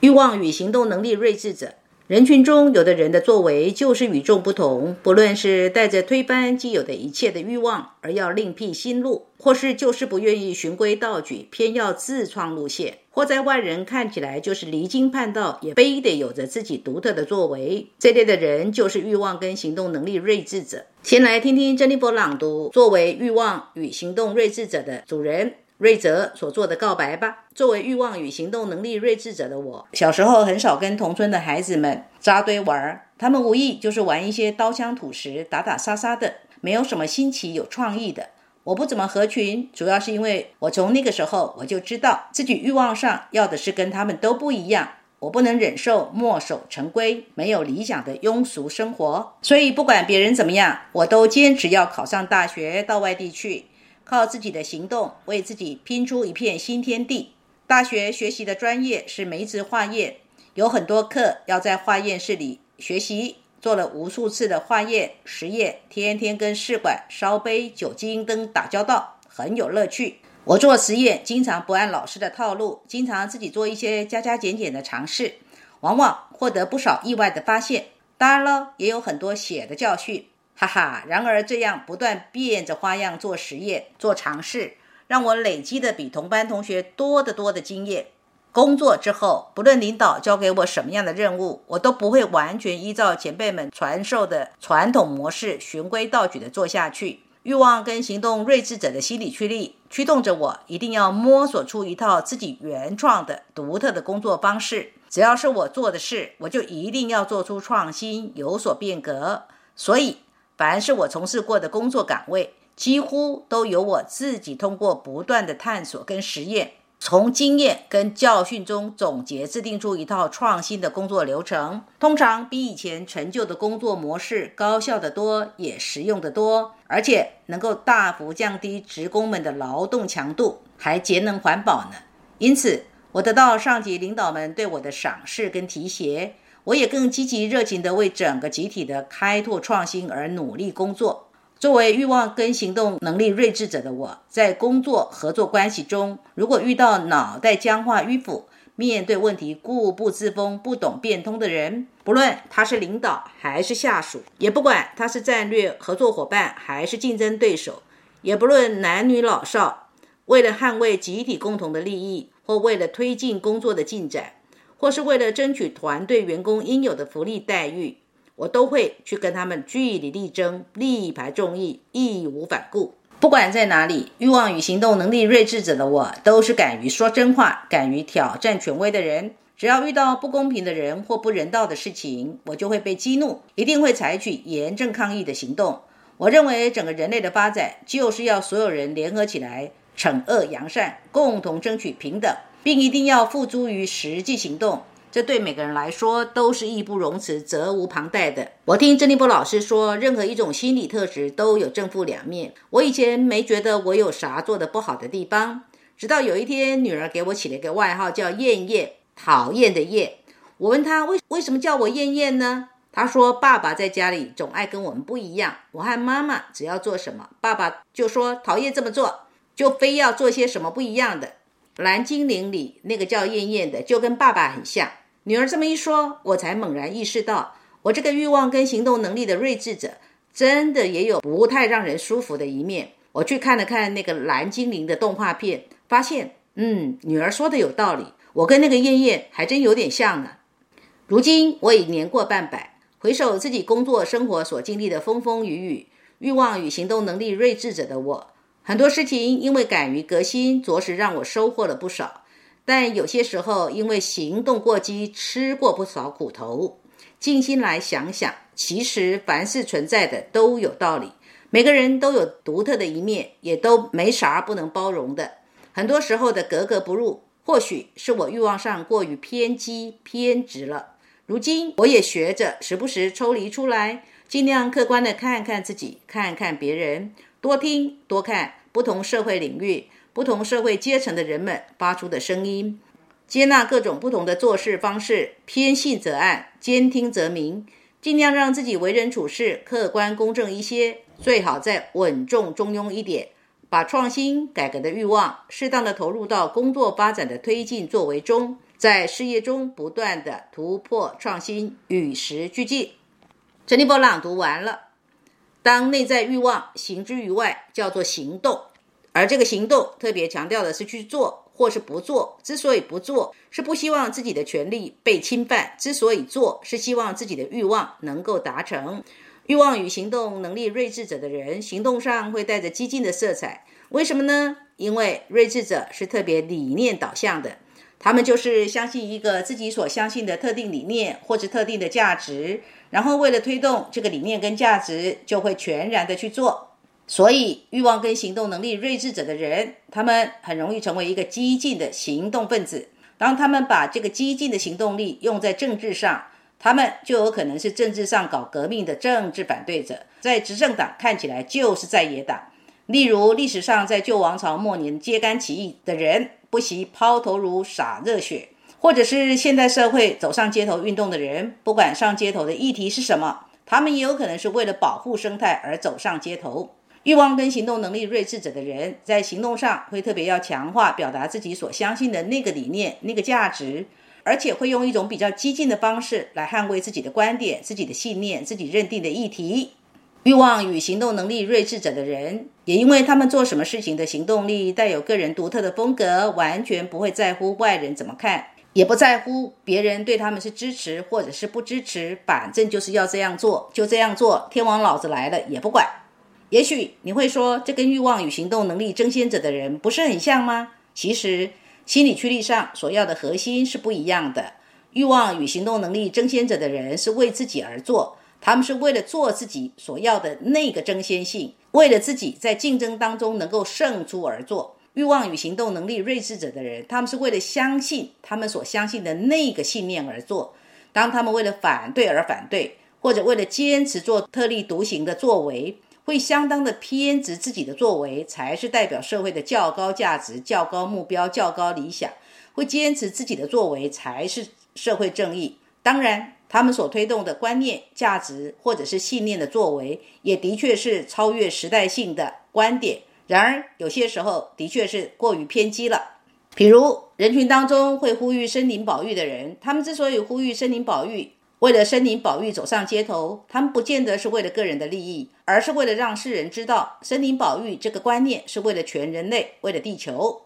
欲望与行动能力睿智者。人群中有的人的作为就是与众不同，不论是带着推翻既有的一切的欲望而要另辟新路，或是就是不愿意循规蹈矩，偏要自创路线，或在外人看起来就是离经叛道，也非得有着自己独特的作为。这类的人就是欲望跟行动能力睿智者。先来听听珍妮佛朗读作为欲望与行动睿智者的主人。瑞泽所做的告白吧。作为欲望与行动能力睿智者的我，小时候很少跟同村的孩子们扎堆玩儿，他们无意就是玩一些刀枪土石、打打杀杀的，没有什么新奇有创意的。我不怎么合群，主要是因为我从那个时候我就知道自己欲望上要的是跟他们都不一样，我不能忍受墨守成规、没有理想的庸俗生活，所以不管别人怎么样，我都坚持要考上大学，到外地去。靠自己的行动为自己拼出一片新天地。大学学习的专业是梅子化验，有很多课要在化验室里学习，做了无数次的化验实验，天天跟试管、烧杯、酒精灯打交道，很有乐趣。我做实验经常不按老师的套路，经常自己做一些加加减减的尝试，往往获得不少意外的发现。当然了，也有很多血的教训。哈哈，然而这样不断变着花样做实验、做尝试，让我累积的比同班同学多得多的经验。工作之后，不论领导交给我什么样的任务，我都不会完全依照前辈们传授的传统模式循规蹈矩的做下去。欲望跟行动睿智者的心理驱力驱动着我，一定要摸索出一套自己原创的、独特的工作方式。只要是我做的事，我就一定要做出创新，有所变革。所以。凡是我从事过的工作岗位，几乎都由我自己通过不断的探索跟实验，从经验跟教训中总结制定出一套创新的工作流程，通常比以前陈旧的工作模式高效得多，也实用得多，而且能够大幅降低职工们的劳动强度，还节能环保呢。因此，我得到上级领导们对我的赏识跟提携。我也更积极热情地为整个集体的开拓创新而努力工作。作为欲望跟行动能力睿智者的我，在工作合作关系中，如果遇到脑袋僵化迂腐、面对问题固步自封、不懂变通的人，不论他是领导还是下属，也不管他是战略合作伙伴还是竞争对手，也不论男女老少，为了捍卫集体共同的利益，或为了推进工作的进展。或是为了争取团队员工应有的福利待遇，我都会去跟他们据理力争，力排众议，义无反顾。不管在哪里，欲望与行动能力睿智者的我，都是敢于说真话、敢于挑战权威的人。只要遇到不公平的人或不人道的事情，我就会被激怒，一定会采取严正抗议的行动。我认为，整个人类的发展就是要所有人联合起来，惩恶扬善，共同争取平等。并一定要付诸于实际行动，这对每个人来说都是义不容辞、责无旁贷的。我听郑立波老师说，任何一种心理特质都有正负两面。我以前没觉得我有啥做的不好的地方，直到有一天，女儿给我起了一个外号，叫“燕燕”，讨厌的燕。我问她为为什么叫我燕燕呢？她说：“爸爸在家里总爱跟我们不一样。我和妈妈只要做什么，爸爸就说讨厌这么做，就非要做些什么不一样的。”蓝精灵里那个叫燕燕的，就跟爸爸很像。女儿这么一说，我才猛然意识到，我这个欲望跟行动能力的睿智者，真的也有不太让人舒服的一面。我去看了看那个蓝精灵的动画片，发现，嗯，女儿说的有道理，我跟那个燕燕还真有点像呢。如今我已年过半百，回首自己工作生活所经历的风风雨雨，欲望与行动能力睿智者的我。很多事情因为敢于革新，着实让我收获了不少。但有些时候因为行动过激，吃过不少苦头。静心来想想，其实凡是存在的都有道理，每个人都有独特的一面，也都没啥不能包容的。很多时候的格格不入，或许是我欲望上过于偏激偏执了。如今我也学着时不时抽离出来，尽量客观的看看自己，看看别人。多听多看不同社会领域、不同社会阶层的人们发出的声音，接纳各种不同的做事方式，偏信则暗，兼听则明，尽量让自己为人处事客观公正一些，最好再稳重中庸一点，把创新改革的欲望适当的投入到工作发展的推进作为中，在事业中不断的突破创新，与时俱进。陈立波朗读完了。当内在欲望行之于外，叫做行动，而这个行动特别强调的是去做或是不做。之所以不做，是不希望自己的权利被侵犯；之所以做，是希望自己的欲望能够达成。欲望与行动能力睿智者的人，行动上会带着激进的色彩。为什么呢？因为睿智者是特别理念导向的。他们就是相信一个自己所相信的特定理念或者特定的价值，然后为了推动这个理念跟价值，就会全然的去做。所以，欲望跟行动能力睿智者的人，他们很容易成为一个激进的行动分子。当他们把这个激进的行动力用在政治上，他们就有可能是政治上搞革命的政治反对者，在执政党看起来就是在野党。例如，历史上在旧王朝末年揭竿起义的人。不惜抛头颅洒热血，或者是现代社会走上街头运动的人，不管上街头的议题是什么，他们也有可能是为了保护生态而走上街头。欲望跟行动能力睿智者的人，在行动上会特别要强化表达自己所相信的那个理念、那个价值，而且会用一种比较激进的方式来捍卫自己的观点、自己的信念、自己认定的议题。欲望与行动能力睿智者的人，也因为他们做什么事情的行动力带有个人独特的风格，完全不会在乎外人怎么看，也不在乎别人对他们是支持或者是不支持，反正就是要这样做，就这样做，天王老子来了也不管。也许你会说，这跟欲望与行动能力争先者的人不是很像吗？其实，心理驱力上所要的核心是不一样的。欲望与行动能力争先者的人是为自己而做。他们是为了做自己所要的那个争先性，为了自己在竞争当中能够胜出而做。欲望与行动能力睿智者的人，他们是为了相信他们所相信的那个信念而做。当他们为了反对而反对，或者为了坚持做特立独行的作为，会相当的偏执自己的作为，才是代表社会的较高价值、较高目标、较高理想。会坚持自己的作为，才是社会正义。当然。他们所推动的观念、价值或者是信念的作为，也的确是超越时代性的观点。然而，有些时候的确是过于偏激了。比如，人群当中会呼吁森林保育的人，他们之所以呼吁森林保育，为了森林保育走上街头，他们不见得是为了个人的利益，而是为了让世人知道，森林保育这个观念是为了全人类，为了地球。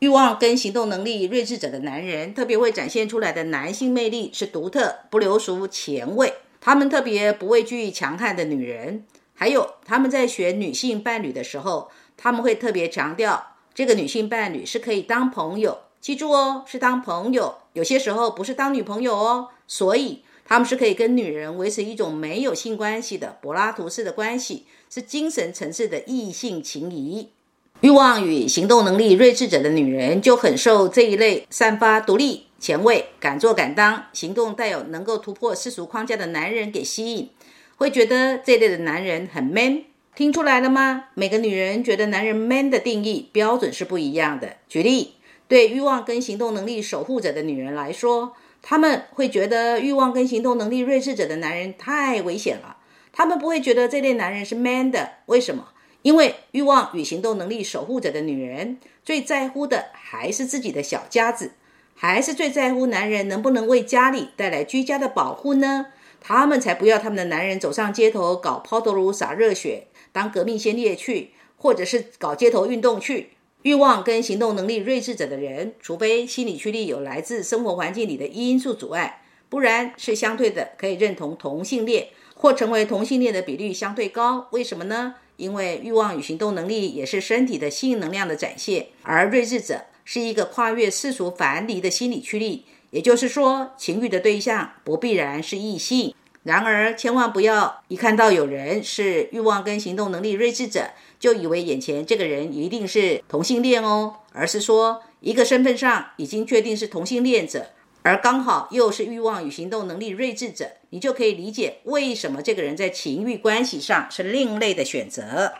欲望跟行动能力睿智者的男人，特别会展现出来的男性魅力是独特、不流俗、前卫。他们特别不畏惧强悍的女人，还有他们在选女性伴侣的时候，他们会特别强调这个女性伴侣是可以当朋友。记住哦，是当朋友，有些时候不是当女朋友哦。所以他们是可以跟女人维持一种没有性关系的柏拉图式的关系，是精神层次的异性情谊。欲望与行动能力睿智者的女人就很受这一类散发独立、前卫、敢做敢当、行动带有能够突破世俗框架的男人给吸引，会觉得这类的男人很 man。听出来了吗？每个女人觉得男人 man 的定义标准是不一样的。举例，对欲望跟行动能力守护者的女人来说，她们会觉得欲望跟行动能力睿智者的男人太危险了，他们不会觉得这类男人是 man 的。为什么？因为欲望与行动能力守护者的女人最在乎的还是自己的小家子，还是最在乎男人能不能为家里带来居家的保护呢？他们才不要他们的男人走上街头搞抛头颅洒热血，当革命先烈去，或者是搞街头运动去。欲望跟行动能力睿智者的人，除非心理驱力有来自生活环境里的因素阻碍，不然是相对的可以认同同性恋或成为同性恋的比率相对高。为什么呢？因为欲望与行动能力也是身体的性能量的展现，而睿智者是一个跨越世俗樊篱的心理驱力，也就是说，情欲的对象不必然是异性。然而，千万不要一看到有人是欲望跟行动能力睿智者，就以为眼前这个人一定是同性恋哦，而是说一个身份上已经确定是同性恋者。而刚好又是欲望与行动能力睿智者，你就可以理解为什么这个人在情欲关系上是另类的选择。